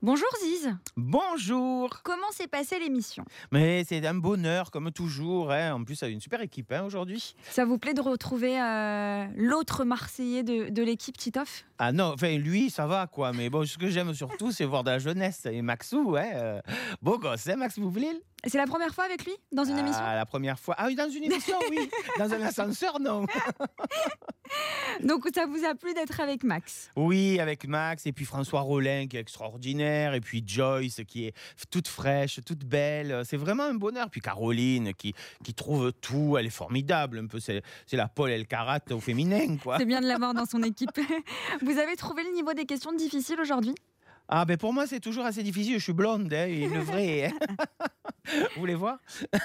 Bonjour Ziz. Bonjour. Comment s'est passée l'émission? Mais c'est un bonheur comme toujours. hein. En plus, ça a une super équipe hein, aujourd'hui. Ça vous plaît de retrouver euh, l'autre Marseillais de, de l'équipe Titoff? Ah non, enfin lui, ça va quoi. Mais bon, ce que j'aime surtout, c'est voir de la jeunesse. Et Maxou, ouais, euh, beau gosse, hein, Max Boublil C'est la première fois avec lui dans une ah, émission? La première fois. Ah oui, dans une émission, oui. Dans un ascenseur, non. Donc ça vous a plu d'être avec Max? Oui, avec Max et puis François Rollin qui est extraordinaire et puis Joyce qui est toute fraîche, toute belle. C'est vraiment un bonheur. Puis Caroline qui, qui trouve tout, elle est formidable. Un peu, c'est la Paul Elkarat au féminin, quoi. C'est bien de l'avoir dans son équipe. Vous avez trouvé le niveau des questions difficiles aujourd'hui? Ah ben pour moi c'est toujours assez difficile. Je suis blonde, hein, une vraie. hein. Vous voulez voir?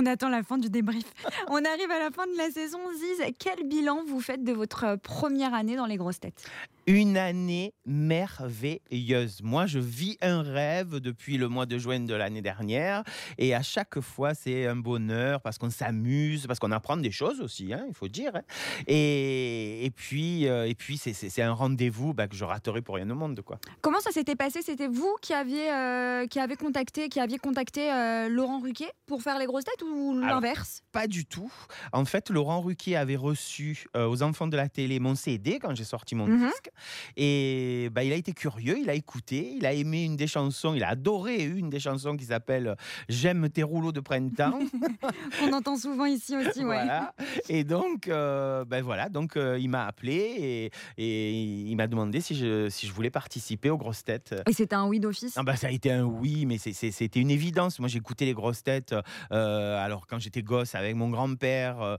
On attend la fin du débrief. On arrive à la fin de la saison. Ziz, quel bilan vous faites de votre première année dans les grosses têtes? Une année merveilleuse. Moi, je vis un rêve depuis le mois de juin de l'année dernière. Et à chaque fois, c'est un bonheur parce qu'on s'amuse, parce qu'on apprend des choses aussi, hein, il faut dire. hein. Et, et puis, euh, et puis c'est- un rendez-vous bah, que je raterai pour rien au monde. Quoi. Comment ça s'était passé? C'était vous qui aviez, euh, qui avez contacté, qui aviez contacté euh, Laurent Ruquier pour faire les grosses têtes ou l'inverse? Pas du tout. En fait, Laurent Ruquier avait reçu aux enfants de la télé mon CD quand j'ai sorti mon Mhm. disque. Et bah, il a été curieux, il a écouté, il a aimé une des chansons, il a adoré une des chansons qui s'appelle J'aime tes rouleaux de printemps. On entend souvent ici aussi, ouais. Voilà. Et donc, euh, ben voilà, donc euh, il m'a appelé et, et il m'a demandé si je, si je voulais participer aux grosses têtes. Et c'était un oui d'office? Ah bah, ça a été un oui, mais c'était une évidence. Moi, j'écoutais les grosses têtes. euh, alors, quand j'étais gosse avec mon grand-père,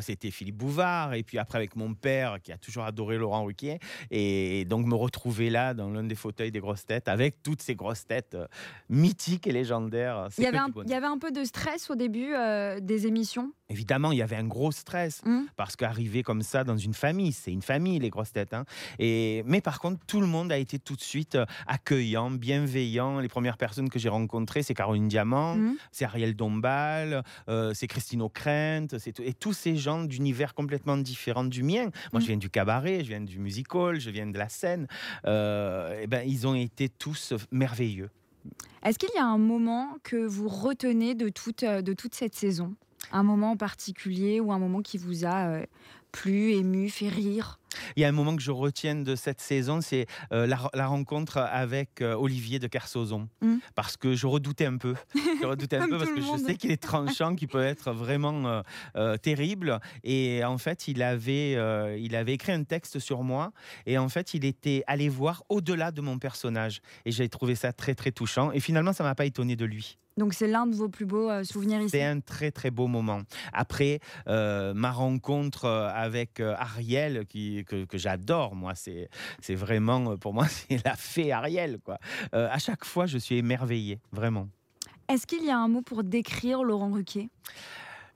c'était Philippe Bouvard. Et puis après, avec mon père, qui a toujours adoré Laurent Ruquier. Et donc, me retrouver là, dans l'un des fauteuils des grosses têtes, avec toutes ces grosses têtes euh, mythiques et légendaires. c'est Il y, avait que un, du bonheur. il y avait un peu de stress au début euh, des émissions? Évidemment, il y avait un gros stress. Hmm. Parce qu'arriver comme ça dans une famille, c'est une famille, les grosses têtes. hein. Et, mais par contre, tout le monde a été tout de suite euh, accueillant, bienveillant. Les premières personnes que j'ai rencontrées, c'est Caroline Diamant, Mhm. c'est Ariel Dombal, euh, c'est Christine O'Krent, c'est et tous ces gens d'univers complètement différents du mien. Moi, je viens du cabaret, je viens du musical, je viens de la scène. Euh, et ben, ils ont été tous merveilleux. Est-ce qu'il y a un moment que vous retenez de toute, de toute cette saison? Un moment en particulier ou un moment qui vous a euh, plu, ému, fait rire? Il y a un moment que je retiens de cette saison, c'est euh, la, la rencontre avec euh, Olivier de Kersauzon. Mm. Parce que je redoutais un peu. Je redoutais un peu parce que je sais qu'il est tranchant, qu'il peut être vraiment euh, terrible. Et en fait, il avait, il avait écrit un texte sur moi. Et en fait, il était allé voir au-delà de mon personnage. Et j'ai trouvé ça très, très touchant. Et finalement, ça m'a pas étonné de lui. Donc c'est l'un de vos plus beaux euh, souvenirs ici. C'est un très très beau moment. Après, euh, ma rencontre avec euh, Ariel, qui, que, j'adore, moi, c'est c'est vraiment, euh, pour moi, c'est la fée Ariel. Quoi. Euh, à chaque fois, je suis émerveillé, vraiment. Est-ce qu'il y a un mot pour décrire Laurent Ruquier?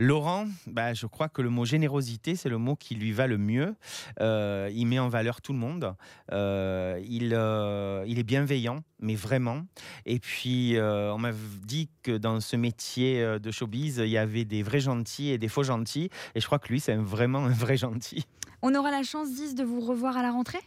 Laurent, bah, je crois que le mot générosité, c'est le mot qui lui va le mieux. Euh, il met en valeur tout le monde. Euh, il, euh, il est bienveillant, mais vraiment. Et puis, on m'a dit que dans ce métier de showbiz, il y avait des vrais gentils et des faux gentils. Et je crois que lui, c'est vraiment un vrai gentil. On aura la chance, Ziz, de vous revoir à la rentrée?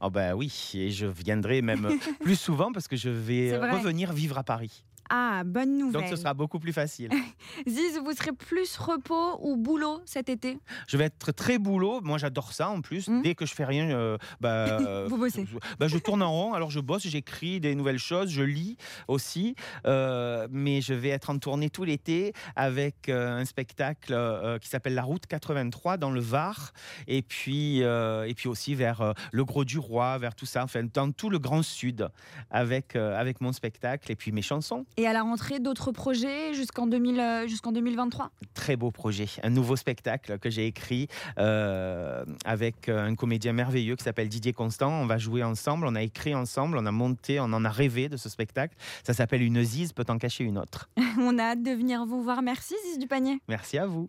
Oh bah oui, et je viendrai même plus souvent parce que je vais revenir vivre à Paris. Ah, bonne nouvelle. Donc ce sera beaucoup plus facile. Ziz, vous serez plus repos ou boulot cet été? Je vais être très boulot. Moi, j'adore ça en plus. Mm. Dès que je fais rien, euh, bah, euh, Vous bossez. je, bah, je tourne en rond. Alors, je bosse, j'écris des nouvelles choses, je lis aussi. Euh, mais je vais être en tournée tout l'été avec euh, un spectacle euh, qui s'appelle La Route 83 dans le Var. Et puis, euh, et puis aussi vers euh, le Gros du Roi, vers tout ça. Enfin, dans tout le Grand Sud avec, euh, avec mon spectacle et puis mes chansons. Et à la rentrée, d'autres projets jusqu'en 2000, euh, jusqu'en 2023 très beau projet, un nouveau spectacle que j'ai écrit euh, avec un comédien merveilleux qui s'appelle Didier Constant. On va jouer ensemble, on a écrit ensemble, on a monté, on en a rêvé de ce spectacle. Ça s'appelle Une Ziz peut en cacher une autre. On a hâte de venir vous voir. Merci, Ziz du panier. Merci à vous.